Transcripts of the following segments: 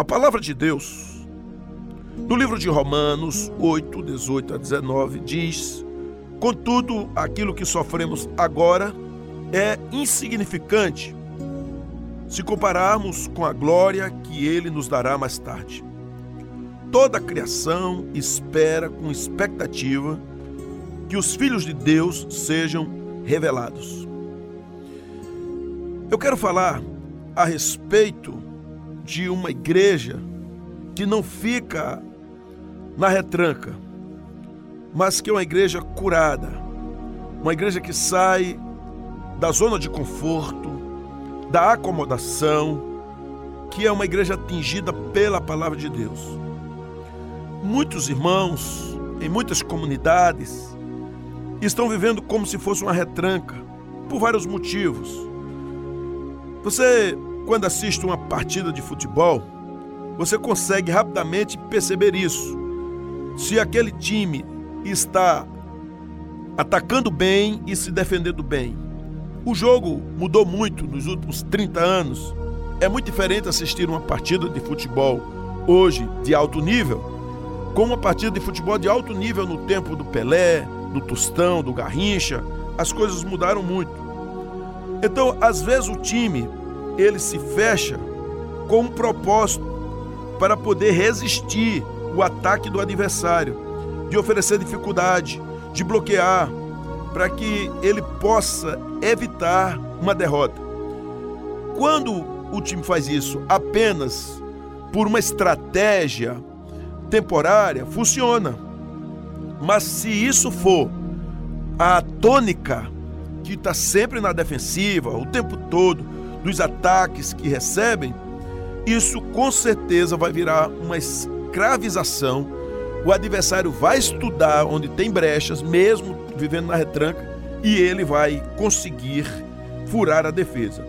A palavra de Deus, no livro de Romanos 8, 18 a 19, diz: Contudo, aquilo que sofremos agora é insignificante se compararmos com a glória que ele nos dará mais tarde. Toda a criação espera com expectativa que os filhos de Deus sejam revelados. Eu quero falar a respeito de uma igreja que não fica na retranca, mas que é uma igreja curada, uma igreja que sai da zona de conforto, da acomodação, que é uma igreja atingida pela palavra de Deus. Muitos irmãos, em muitas comunidades, estão vivendo como se fosse uma retranca, por vários motivos. Você, quando assiste uma partida de futebol, você consegue rapidamente perceber isso. Se aquele time está atacando bem e se defendendo bem o jogo mudou muito nos últimos 30 anos. É muito diferente assistir uma partida de futebol hoje de alto nível com uma partida de futebol de alto nível no tempo do Pelé, do Tostão, do Garrincha. As coisas mudaram muito. Então, às vezes o time ele se fecha com um propósito para poder resistir o ataque do adversário, de oferecer dificuldade, de bloquear, para que ele possa evitar uma derrota. Quando o time faz isso apenas por uma estratégia temporária, funciona. Mas se isso for a tônica que está sempre na defensiva, o tempo todo, dos ataques que recebem, isso com certeza vai virar uma escravização. O adversário vai estudar onde tem brechas, mesmo vivendo na retranca, e ele vai conseguir furar a defesa.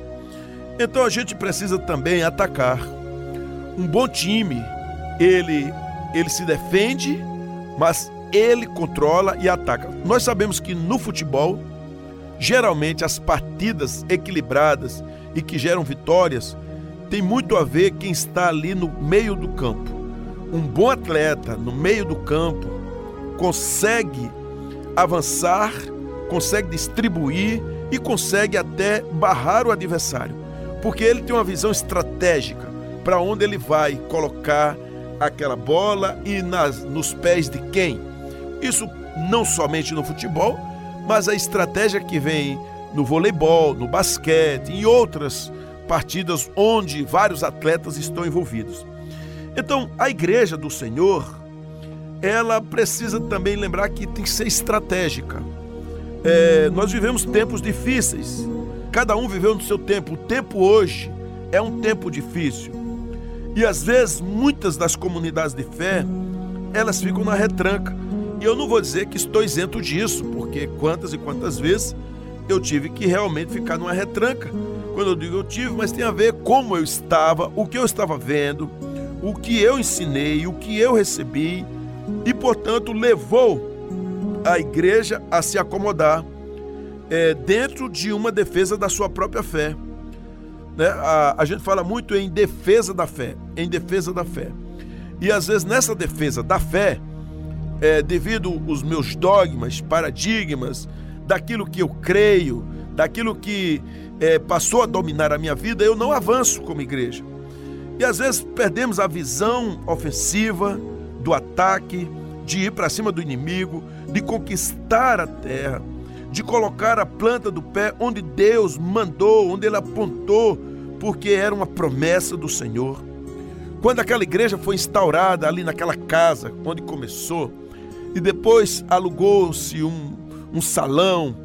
Então a gente precisa também atacar. Um bom time, ele ele se defende, mas ele controla e ataca. Nós sabemos que no futebol, geralmente as partidas equilibradas e que geram vitórias tem muito a ver quem está ali no meio do campo. Um bom atleta no meio do campo consegue avançar, consegue distribuir e consegue até barrar o adversário, porque ele tem uma visão estratégica para onde ele vai colocar aquela bola e nas, nos pés de quem. Isso não somente no futebol, mas a estratégia que vem no voleibol, no basquete e outras partidas onde vários atletas estão envolvidos. Então, a igreja do Senhor ela precisa também lembrar que tem que ser estratégica. É, nós vivemos tempos difíceis, cada um viveu no seu tempo. O tempo hoje é um tempo difícil. E às vezes, muitas das comunidades de fé, elas ficam na retranca. E eu não vou dizer que estou isento disso, porque quantas e quantas vezes eu tive que realmente ficar numa retranca. Quando eu digo eu tive, mas tem a ver como eu estava, o que eu estava vendo, o que eu ensinei, o que eu recebi e, portanto, levou a igreja a se acomodar é, dentro de uma defesa da sua própria fé. Né? A, a gente fala muito em defesa da fé, em defesa da fé. E às vezes nessa defesa da fé, é, devido os meus dogmas, paradigmas, daquilo que eu creio, daquilo que é, passou a dominar a minha vida, eu não avanço como igreja. E às vezes perdemos a visão ofensiva, do ataque, de ir para cima do inimigo, de conquistar a terra, de colocar a planta do pé onde Deus mandou, onde Ele apontou, porque era uma promessa do Senhor. Quando aquela igreja foi instaurada ali naquela casa onde começou, e depois alugou-se um, um salão,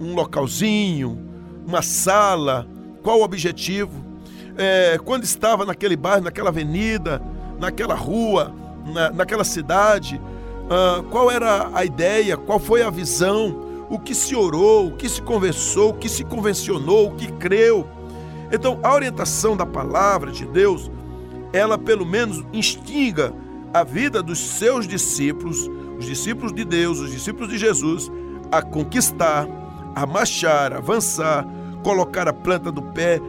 um localzinho, uma sala, qual o objetivo? É, quando estava naquele bairro, naquela avenida, naquela rua, na, naquela cidade, uh, qual era a ideia, qual foi a visão, o que se orou, o que se conversou, o que se convencionou, o que creu. Então, a orientação da palavra de Deus, ela pelo menos instiga a vida dos seus discípulos, os discípulos de Deus, os discípulos de Jesus, a conquistar, a marchar, avançar, colocar a planta do pé,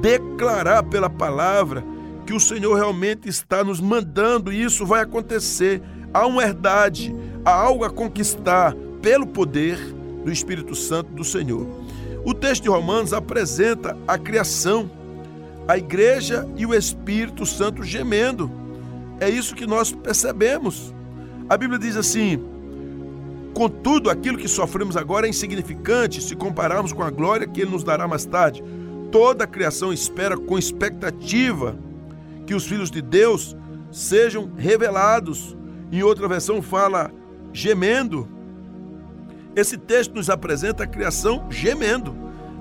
declarar pela palavra que o Senhor realmente está nos mandando e isso vai acontecer. Há uma herdade, há algo a conquistar pelo poder do Espírito Santo do Senhor. O texto de Romanos apresenta a criação, a igreja e o Espírito Santo gemendo. É isso que nós percebemos. A Bíblia diz assim: Contudo, aquilo que sofremos agora é insignificante se compararmos com a glória que Ele nos dará mais tarde. Toda a criação espera com expectativa que os filhos de Deus sejam revelados. Em outra versão fala gemendo. Esse texto nos apresenta a criação gemendo,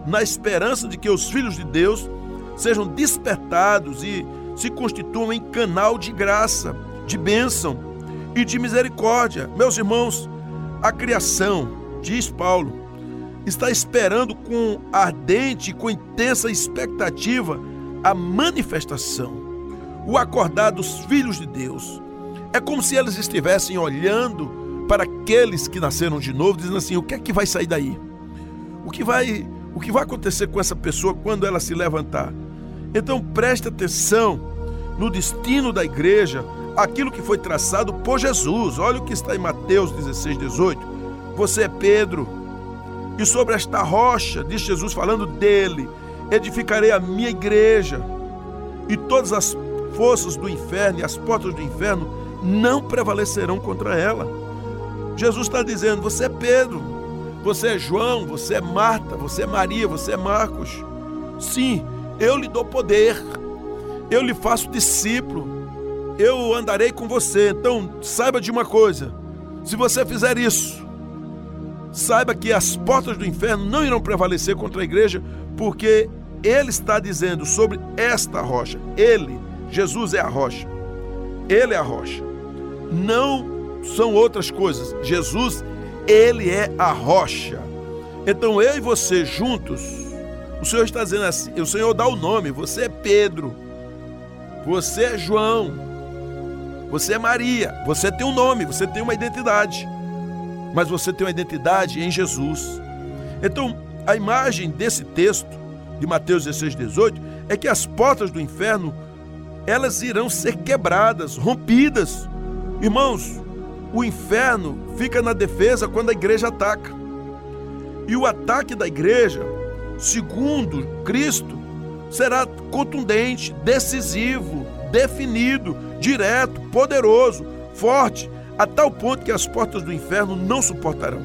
na esperança de que os filhos de Deus sejam despertados e se constituam em canal de graça, de bênção e de misericórdia. Meus irmãos, a criação, diz Paulo, está esperando com ardente e com intensa expectativa a manifestação, o acordar dos filhos de Deus. É como se eles estivessem olhando para aqueles que nasceram de novo, dizendo assim: o que é que vai sair daí? O que vai, o que vai acontecer com essa pessoa quando ela se levantar? Então preste atenção no destino da igreja, aquilo que foi traçado por Jesus. Olha o que está em Mateus 16, 18. Você é Pedro, e sobre esta rocha, diz Jesus falando dele, edificarei a minha igreja, e todas as forças do inferno e as portas do inferno não prevalecerão contra ela. Jesus está dizendo: você é Pedro, você é João, você é Marta, você é Maria, você é Marcos. Sim, eu lhe dou poder, eu lhe faço discípulo, eu andarei com você. Então, saiba de uma coisa: se você fizer isso, saiba que as portas do inferno não irão prevalecer contra a igreja, porque ele está dizendo sobre esta rocha. Ele, Jesus é a rocha. Ele é a rocha. Não são outras coisas. Jesus, ele é a rocha. Então eu e você juntos, o Senhor está dizendo assim, o Senhor dá o nome, você é Pedro, você é João, você é Maria, você tem um nome, você tem uma identidade, mas você tem uma identidade em Jesus. Então, a imagem desse texto de Mateus 16, 18 é que as portas do inferno elas irão ser quebradas, rompidas. Irmãos, o inferno fica na defesa quando a igreja ataca. E o ataque da igreja, segundo Cristo, será contundente, decisivo, definido, direto, poderoso, forte, a tal ponto que as portas do inferno não suportarão.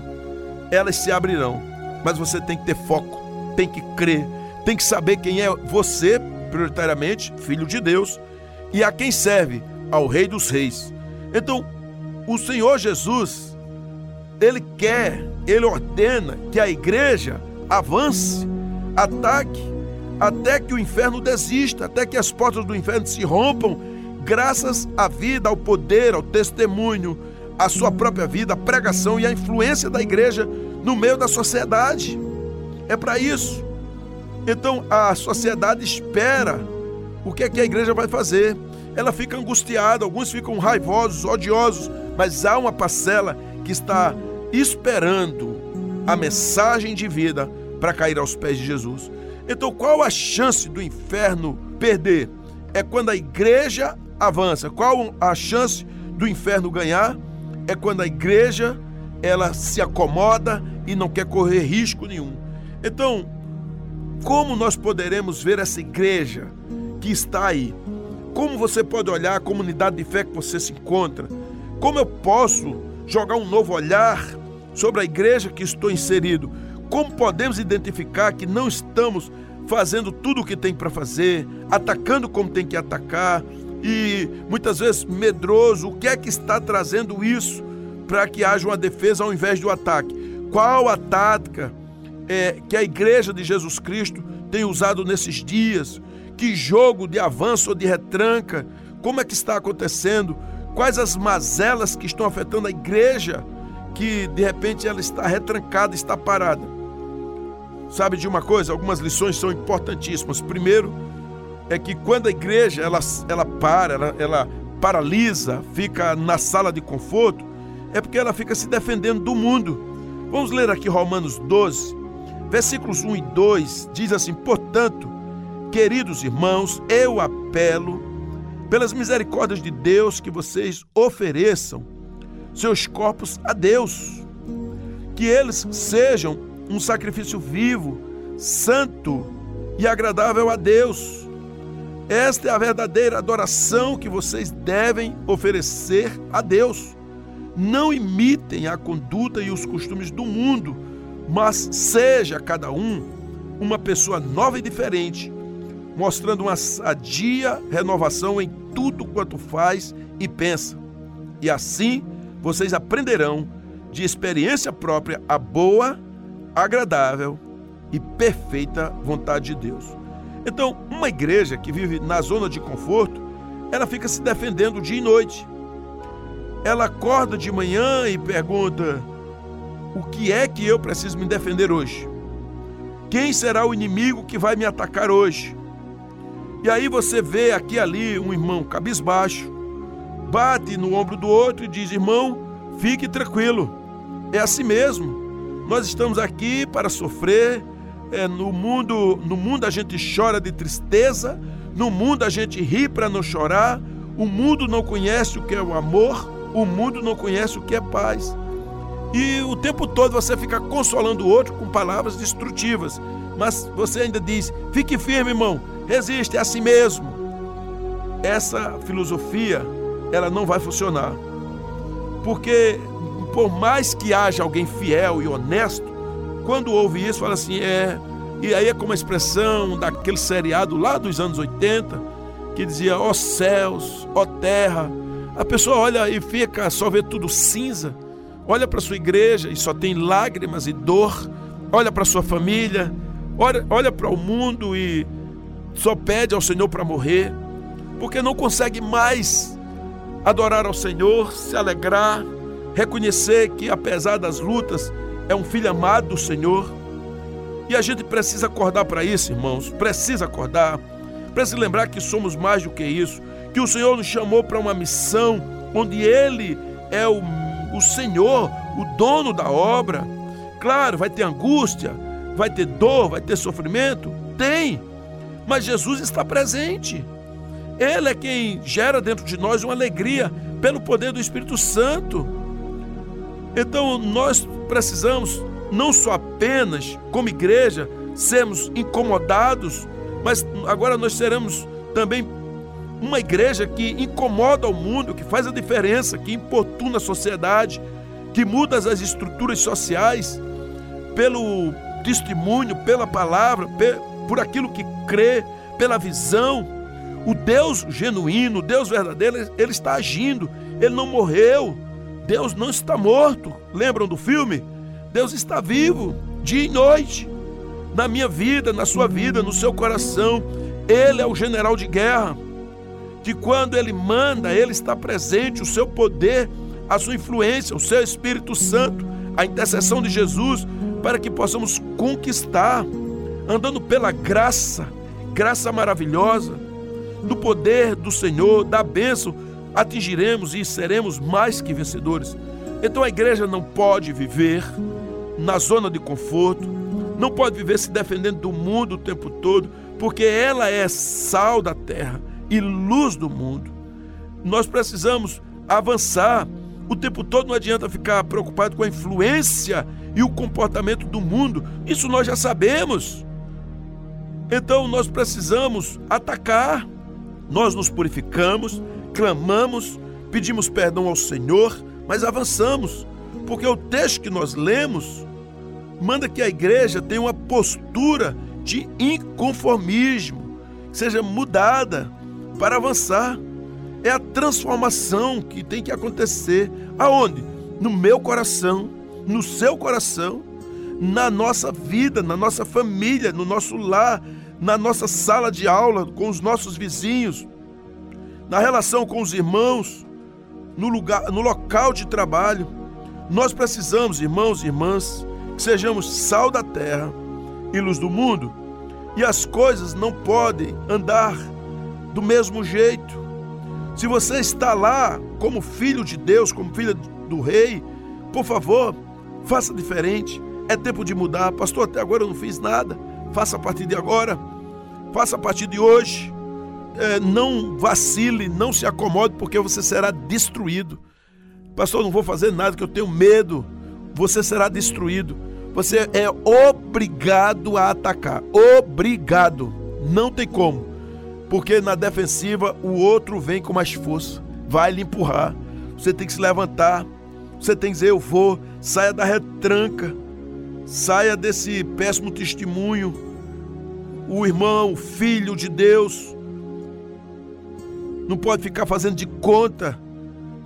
Elas se abrirão, mas você tem que ter foco, tem que crer, tem que saber quem é você, prioritariamente, filho de Deus, e a quem serve, ao Rei dos Reis. Então, o Senhor Jesus, ele quer, ele ordena que a igreja avance, ataque, até que o inferno desista, até que as portas do inferno se rompam, graças à vida, ao poder, ao testemunho, à sua própria vida, à pregação e à influência da igreja no meio da sociedade. É para isso. Então a sociedade espera o que é que a igreja vai fazer. Ela fica angustiada, alguns ficam raivosos, odiosos, mas há uma parcela que está esperando a mensagem de vida para cair aos pés de Jesus. Então, qual a chance do inferno perder? É quando a igreja avança. Qual a chance do inferno ganhar? É quando a igreja ela se acomoda e não quer correr risco nenhum. Então, como nós poderemos ver essa igreja que está aí? Como você pode olhar a comunidade de fé que você se encontra? Como eu posso jogar um novo olhar sobre a igreja que estou inserido? Como podemos identificar que não estamos fazendo tudo o que tem para fazer, atacando como tem que atacar e muitas vezes medroso? O que é que está trazendo isso para que haja uma defesa ao invés do ataque? Qual a tática é, que a igreja de Jesus Cristo tem usado nesses dias? Que jogo de avanço ou de retranca? Como é que está acontecendo? Quais as mazelas que estão afetando a igreja que de repente ela está retrancada, está parada? Sabe de uma coisa? Algumas lições são importantíssimas. Primeiro, é que quando a igreja ela, ela para, ela, ela paralisa, fica na sala de conforto, é porque ela fica se defendendo do mundo. Vamos ler aqui Romanos 12, versículos 1 e 2, diz assim: Portanto, queridos irmãos, eu apelo pelas misericórdias de Deus, que vocês ofereçam seus corpos a Deus, que eles sejam um sacrifício vivo, santo e agradável a Deus. Esta é a verdadeira adoração que vocês devem oferecer a Deus. Não imitem a conduta e os costumes do mundo, mas seja cada um uma pessoa nova e diferente, mostrando uma sadia renovação em tudo quanto faz e pensa. E assim vocês aprenderão de experiência própria a boa, agradável e perfeita vontade de Deus. Então, uma igreja que vive na zona de conforto, ela fica se defendendo dia e noite. Ela acorda de manhã e pergunta: o que é que eu preciso me defender hoje? Quem será o inimigo que vai me atacar hoje? E aí você vê aqui e ali um irmão cabisbaixo, bate no ombro do outro e diz: irmão, fique tranquilo, é assim mesmo. Nós estamos aqui para sofrer. É, no mundo, no mundo a gente chora de tristeza, no mundo a gente ri para não chorar. O mundo não conhece o que é o amor, o mundo não conhece o que é paz. E o tempo todo você fica consolando o outro com palavras destrutivas. Mas você ainda diz: fique firme, irmão, resiste, é assim mesmo. Essa filosofia, ela não vai funcionar. Porque, por mais que haja alguém fiel e honesto, quando ouve isso, fala assim: é. E aí é como a expressão daquele seriado lá dos anos 80, que dizia: ó céus, ó terra. A pessoa olha e fica, só vê tudo cinza olha para sua igreja e só tem lágrimas e dor, olha para sua família, olha, olha para o mundo e só pede ao Senhor para morrer, porque não consegue mais adorar ao Senhor, se alegrar, reconhecer que apesar das lutas é um filho amado do Senhor. E a gente precisa acordar para isso, irmãos, precisa acordar, precisa lembrar que somos mais do que isso, que o Senhor nos chamou para uma missão onde Ele é o o Senhor, o dono da obra. Claro, vai ter angústia, vai ter dor, vai ter sofrimento? Tem, mas Jesus está presente. Ele é quem gera dentro de nós uma alegria pelo poder do Espírito Santo. Então nós precisamos não só apenas, como igreja, sermos incomodados, mas agora nós seremos também uma igreja que incomoda o mundo, que faz a diferença, que importuna a sociedade, que muda as estruturas sociais pelo testemunho, pela palavra, por aquilo que crê, pela visão. O Deus genuíno, o Deus verdadeiro, ele está agindo, ele não morreu. Deus não está morto. Lembram do filme? Deus está vivo, dia e noite, na minha vida, na sua vida, no seu coração. Ele é o general de guerra que quando Ele manda, Ele está presente, o seu poder, a sua influência, o seu Espírito Santo, a intercessão de Jesus, para que possamos conquistar, andando pela graça, graça maravilhosa, do poder do Senhor, da bênção, atingiremos e seremos mais que vencedores. Então a igreja não pode viver na zona de conforto, não pode viver se defendendo do mundo o tempo todo, porque ela é sal da terra e luz do mundo. Nós precisamos avançar. O tempo todo não adianta ficar preocupado com a influência e o comportamento do mundo. Isso nós já sabemos. Então nós precisamos atacar. Nós nos purificamos, clamamos, pedimos perdão ao Senhor, mas avançamos, porque o texto que nós lemos manda que a igreja tenha uma postura de inconformismo, seja mudada, para avançar. É a transformação que tem que acontecer. Aonde? No meu coração, no seu coração, na nossa vida, na nossa família, no nosso lar, na nossa sala de aula, com os nossos vizinhos, na relação com os irmãos, no lugar, no local de trabalho. Nós precisamos, irmãos e irmãs, que sejamos sal da terra e luz do mundo. E as coisas não podem andar do mesmo jeito. Se você está lá como filho de Deus, como filho do rei, por favor, faça diferente. É tempo de mudar. Pastor, até agora eu não fiz nada. Faça a partir de agora. Faça a partir de hoje. É, não vacile, não se acomode, porque você será destruído. Pastor, não vou fazer nada que eu tenho medo. Você será destruído. Você é obrigado a atacar. Obrigado. Não tem como. Porque na defensiva o outro vem com mais força. Vai lhe empurrar. Você tem que se levantar. Você tem que dizer: Eu vou. Saia da retranca. Saia desse péssimo testemunho. O irmão, o filho de Deus, não pode ficar fazendo de conta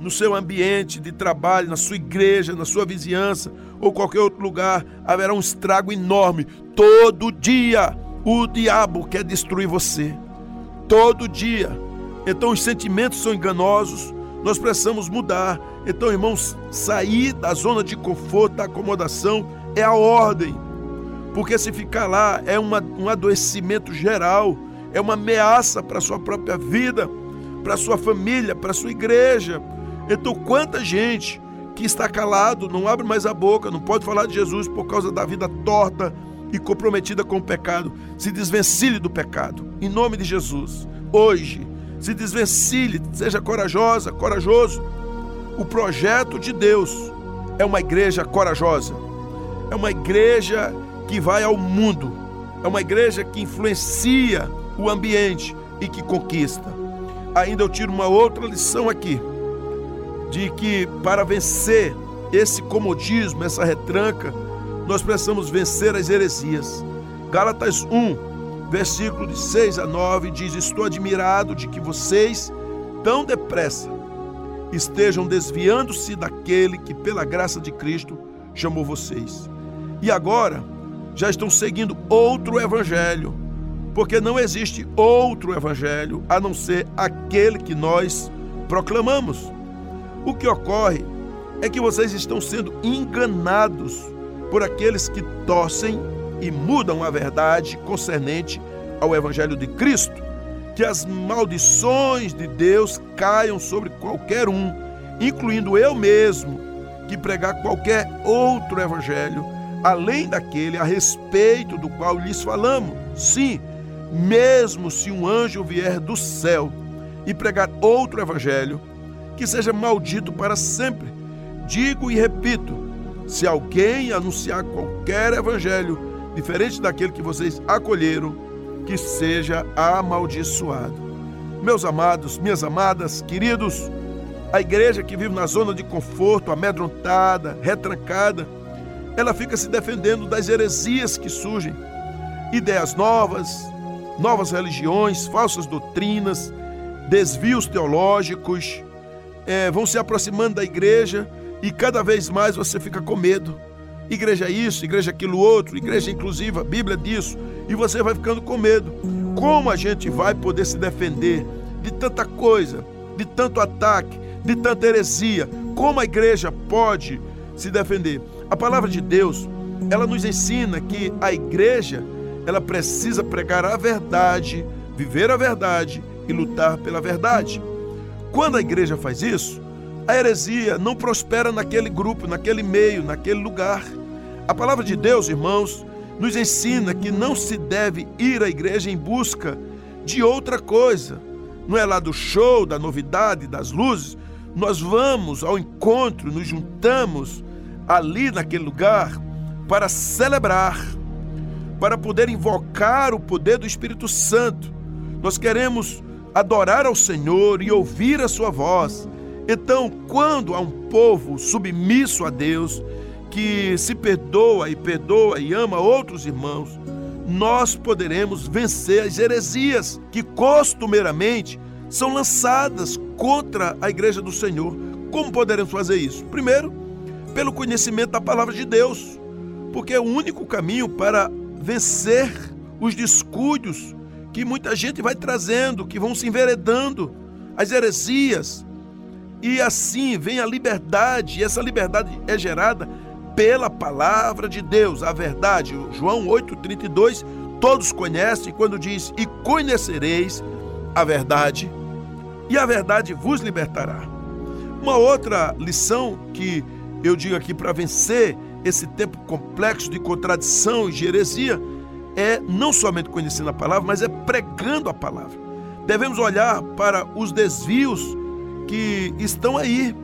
no seu ambiente de trabalho, na sua igreja, na sua vizinhança ou qualquer outro lugar, haverá um estrago enorme. Todo dia o diabo quer destruir você. Todo dia. Então os sentimentos são enganosos, nós precisamos mudar. Então, irmãos, sair da zona de conforto, da acomodação, é a ordem. Porque se ficar lá é uma, um adoecimento geral, é uma ameaça para a sua própria vida, para sua família, para sua igreja. Então, quanta gente que está calado, não abre mais a boca, não pode falar de Jesus por causa da vida torta e comprometida com o pecado. Se desvencilhe do pecado, em nome de Jesus. Hoje, se desvencilhe, seja corajosa, corajoso. O projeto de Deus é uma igreja corajosa, é uma igreja que vai ao mundo, é uma igreja que influencia o ambiente e que conquista. Ainda eu tiro uma outra lição aqui, de que para vencer esse comodismo, essa retranca, nós precisamos vencer as heresias. Gálatas 1, versículo de 6 a 9 diz: Estou admirado de que vocês, tão depressa, estejam desviando-se daquele que, pela graça de Cristo, chamou vocês. E agora já estão seguindo outro evangelho, porque não existe outro evangelho a não ser aquele que nós proclamamos. O que ocorre é que vocês estão sendo enganados por aqueles que torcem e mudam a verdade concernente ao evangelho de Cristo. Que as maldições de Deus caiam sobre qualquer um, incluindo eu mesmo, que pregar qualquer outro evangelho além daquele a respeito do qual lhes falamos. Sim, mesmo se um anjo vier do céu e pregar outro evangelho, que seja maldito para sempre. Digo e repito: se alguém anunciar qualquer evangelho diferente daquele que vocês acolheram, que seja amaldiçoado. Meus amados, minhas amadas, queridos, a igreja que vive na zona de conforto, amedrontada, retrancada, ela fica se defendendo das heresias que surgem, ideias novas, novas religiões, falsas doutrinas, desvios teológicos, é, vão se aproximando da igreja e cada vez mais você fica com medo. Igreja isso, igreja aquilo outro, igreja inclusiva, Bíblia disso, e você vai ficando com medo. Como a gente vai poder se defender de tanta coisa, de tanto ataque, de tanta heresia? Como a igreja pode se defender? A palavra de Deus, ela nos ensina que a igreja, ela precisa pregar a verdade, viver a verdade e lutar pela verdade. Quando a igreja faz isso, a heresia não prospera naquele grupo, naquele meio, naquele lugar. A palavra de Deus, irmãos, nos ensina que não se deve ir à igreja em busca de outra coisa. Não é lá do show, da novidade, das luzes. Nós vamos ao encontro, nos juntamos ali naquele lugar para celebrar, para poder invocar o poder do Espírito Santo. Nós queremos adorar ao Senhor e ouvir a sua voz. Então, quando há um povo submisso a Deus, que se perdoa e perdoa e ama outros irmãos, nós poderemos vencer as heresias que costumeiramente são lançadas contra a igreja do Senhor. Como poderemos fazer isso? Primeiro, pelo conhecimento da palavra de Deus, porque é o único caminho para vencer os descuidos que muita gente vai trazendo, que vão se enveredando, as heresias. E assim vem a liberdade, e essa liberdade é gerada pela palavra de Deus, a verdade. João 8,32, todos conhecem quando diz: E conhecereis a verdade, e a verdade vos libertará. Uma outra lição que eu digo aqui para vencer esse tempo complexo de contradição e de heresia é não somente conhecendo a palavra, mas é pregando a palavra. devemos olhar para os desvios que estão aí.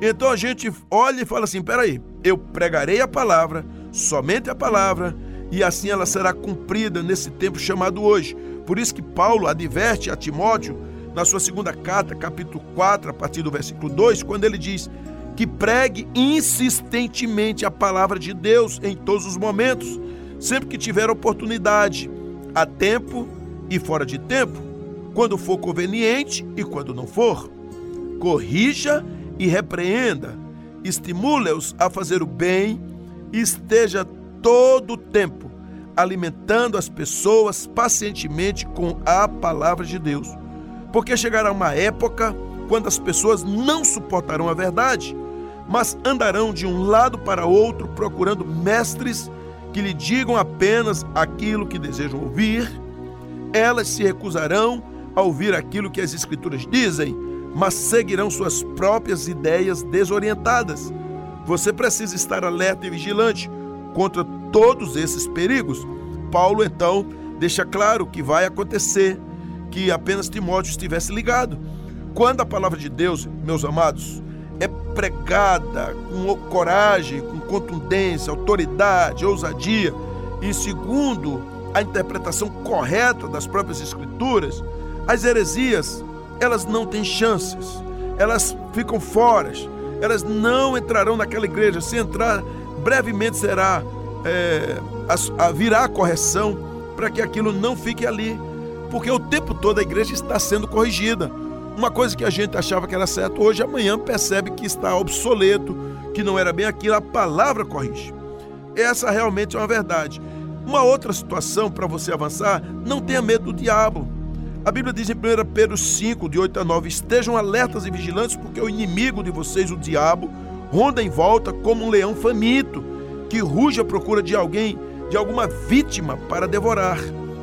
Então a gente olha e fala assim: peraí, eu pregarei a palavra, somente a palavra, e assim ela será cumprida nesse tempo chamado hoje. Por isso que Paulo adverte a Timóteo na sua segunda carta, capítulo 4, a partir do versículo 2, quando ele diz que pregue insistentemente a palavra de Deus em todos os momentos, sempre que tiver oportunidade, a tempo e fora de tempo, quando for conveniente e quando não for. Corrija e repreenda, estimule-os a fazer o bem e esteja todo o tempo alimentando as pessoas pacientemente com a palavra de Deus. Porque chegará uma época quando as pessoas não suportarão a verdade, mas andarão de um lado para outro procurando mestres que lhe digam apenas aquilo que desejam ouvir. Elas se recusarão a ouvir aquilo que as Escrituras dizem, mas seguirão suas próprias ideias desorientadas. Você precisa estar alerta e vigilante contra todos esses perigos. Paulo então deixa claro que vai acontecer que apenas Timóteo estivesse ligado. Quando a palavra de Deus, meus amados, é pregada com coragem, com contundência, autoridade, ousadia e segundo a interpretação correta das próprias escrituras, as heresias, elas não têm chances. Elas ficam fora. Elas não entrarão naquela igreja. Se entrar, brevemente será é, a, a virá a correção para que aquilo não fique ali, porque o tempo todo a igreja está sendo corrigida. Uma coisa que a gente achava que era certo, hoje amanhã percebe que está obsoleto, que não era bem aquilo, a palavra corrige. Essa realmente é uma verdade. Uma outra situação para você avançar, não tenha medo do diabo. A Bíblia diz em 1 Pedro 5, de 8 a 9: Estejam alertas e vigilantes, porque o inimigo de vocês, o diabo, ronda em volta como um leão faminto, que ruge à procura de alguém, de alguma vítima para devorar.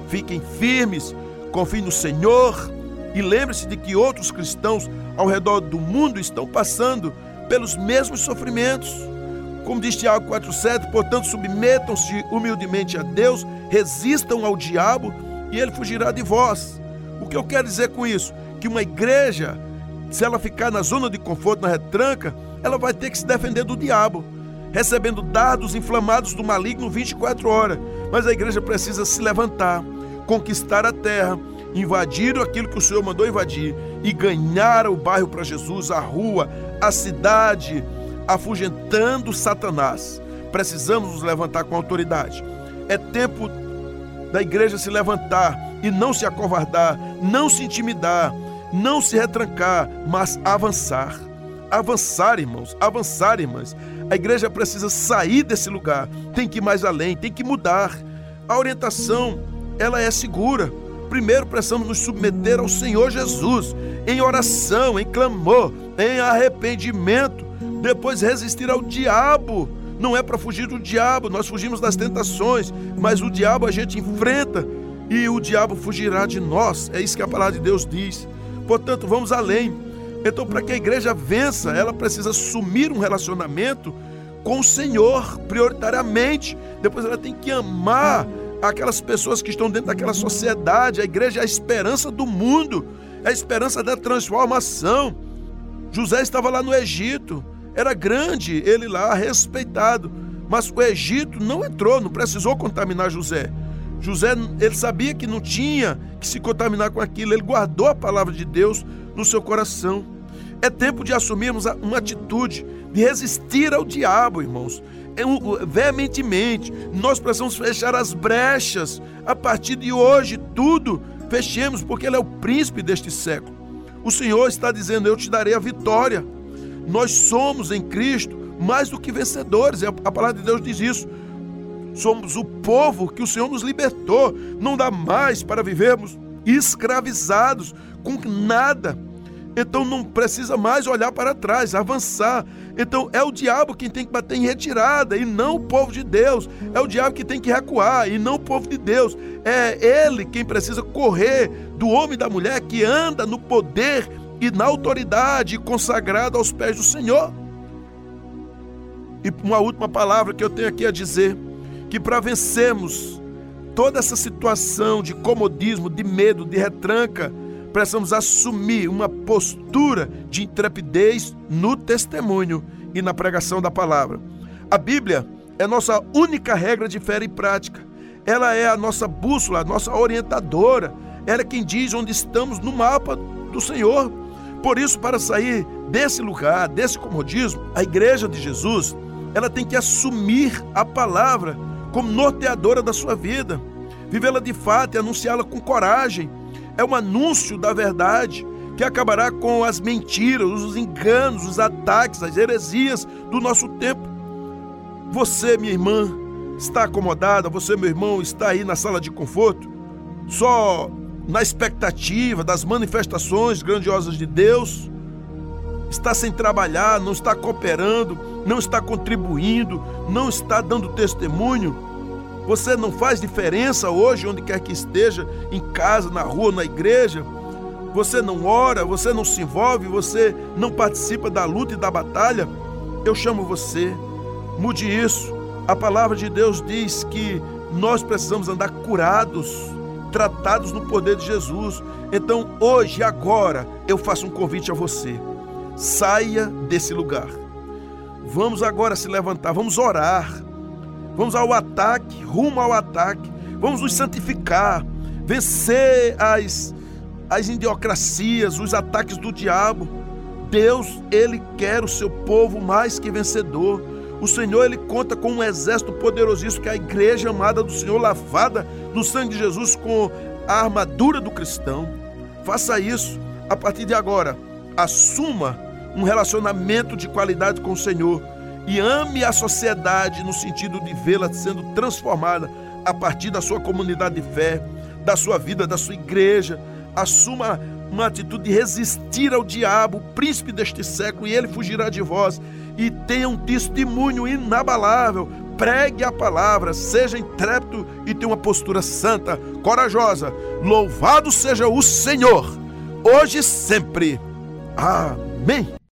Fiquem firmes, confiem no Senhor e lembre-se de que outros cristãos ao redor do mundo estão passando pelos mesmos sofrimentos. Como diz Tiago 4,7, portanto, submetam-se humildemente a Deus, resistam ao diabo e ele fugirá de vós. O que eu quero dizer com isso? Que uma igreja, se ela ficar na zona de conforto, na retranca, ela vai ter que se defender do diabo recebendo dados inflamados do maligno 24 horas. Mas a igreja precisa se levantar, conquistar a terra, invadir aquilo que o Senhor mandou invadir e ganhar o bairro para Jesus, a rua, a cidade, afugentando Satanás. Precisamos nos levantar com autoridade. É tempo da igreja se levantar e não se acovardar, não se intimidar, não se retrancar, mas avançar. Avançar, irmãos, avançar, irmãs. A igreja precisa sair desse lugar, tem que ir mais além, tem que mudar. A orientação, ela é segura. Primeiro precisamos nos submeter ao Senhor Jesus em oração, em clamor, em arrependimento. Depois resistir ao diabo. Não é para fugir do diabo, nós fugimos das tentações, mas o diabo a gente enfrenta e o diabo fugirá de nós. É isso que a palavra de Deus diz. Portanto, vamos além. Então, para que a igreja vença, ela precisa assumir um relacionamento com o Senhor prioritariamente. Depois ela tem que amar aquelas pessoas que estão dentro daquela sociedade. A igreja é a esperança do mundo, é a esperança da transformação. José estava lá no Egito, era grande, ele lá respeitado, mas o Egito não entrou, não precisou contaminar José. José, ele sabia que não tinha que se contaminar com aquilo, ele guardou a palavra de Deus no seu coração. É tempo de assumirmos uma atitude de resistir ao diabo, irmãos. Veementemente, nós precisamos fechar as brechas. A partir de hoje, tudo fechemos, porque Ele é o príncipe deste século. O Senhor está dizendo: Eu te darei a vitória. Nós somos em Cristo mais do que vencedores. A palavra de Deus diz isso. Somos o povo que o Senhor nos libertou. Não dá mais para vivermos escravizados com nada. Então não precisa mais olhar para trás, avançar. Então é o diabo quem tem que bater em retirada e não o povo de Deus. É o diabo que tem que recuar e não o povo de Deus. É ele quem precisa correr do homem e da mulher que anda no poder e na autoridade consagrado aos pés do Senhor. E uma última palavra que eu tenho aqui a dizer: que para vencermos toda essa situação de comodismo, de medo, de retranca, precisamos assumir uma postura de intrepidez no testemunho e na pregação da palavra. A Bíblia é nossa única regra de fé e prática. Ela é a nossa bússola, a nossa orientadora. Ela é quem diz onde estamos no mapa do Senhor. Por isso, para sair desse lugar, desse comodismo, a igreja de Jesus, ela tem que assumir a palavra como norteadora da sua vida, vivê-la de fato e anunciá-la com coragem. É um anúncio da verdade que acabará com as mentiras, os enganos, os ataques, as heresias do nosso tempo. Você, minha irmã, está acomodada, você, meu irmão, está aí na sala de conforto, só na expectativa das manifestações grandiosas de Deus, está sem trabalhar, não está cooperando, não está contribuindo, não está dando testemunho. Você não faz diferença hoje, onde quer que esteja, em casa, na rua, na igreja. Você não ora, você não se envolve, você não participa da luta e da batalha. Eu chamo você, mude isso. A palavra de Deus diz que nós precisamos andar curados tratados no poder de Jesus. Então, hoje, agora, eu faço um convite a você. Saia desse lugar. Vamos agora se levantar, vamos orar. Vamos ao ataque, rumo ao ataque. Vamos nos santificar, vencer as, as idiocracias, os ataques do diabo. Deus, Ele quer o seu povo mais que vencedor. O Senhor ele conta com um exército poderosíssimo que é a igreja amada do Senhor, lavada no sangue de Jesus com a armadura do cristão. Faça isso a partir de agora. Assuma um relacionamento de qualidade com o Senhor e ame a sociedade no sentido de vê-la sendo transformada a partir da sua comunidade de fé, da sua vida, da sua igreja. Assuma uma atitude de resistir ao diabo, príncipe deste século, e ele fugirá de vós. E tenha um testemunho inabalável. Pregue a palavra, seja intrépido e tenha uma postura santa, corajosa. Louvado seja o Senhor, hoje e sempre. Amém.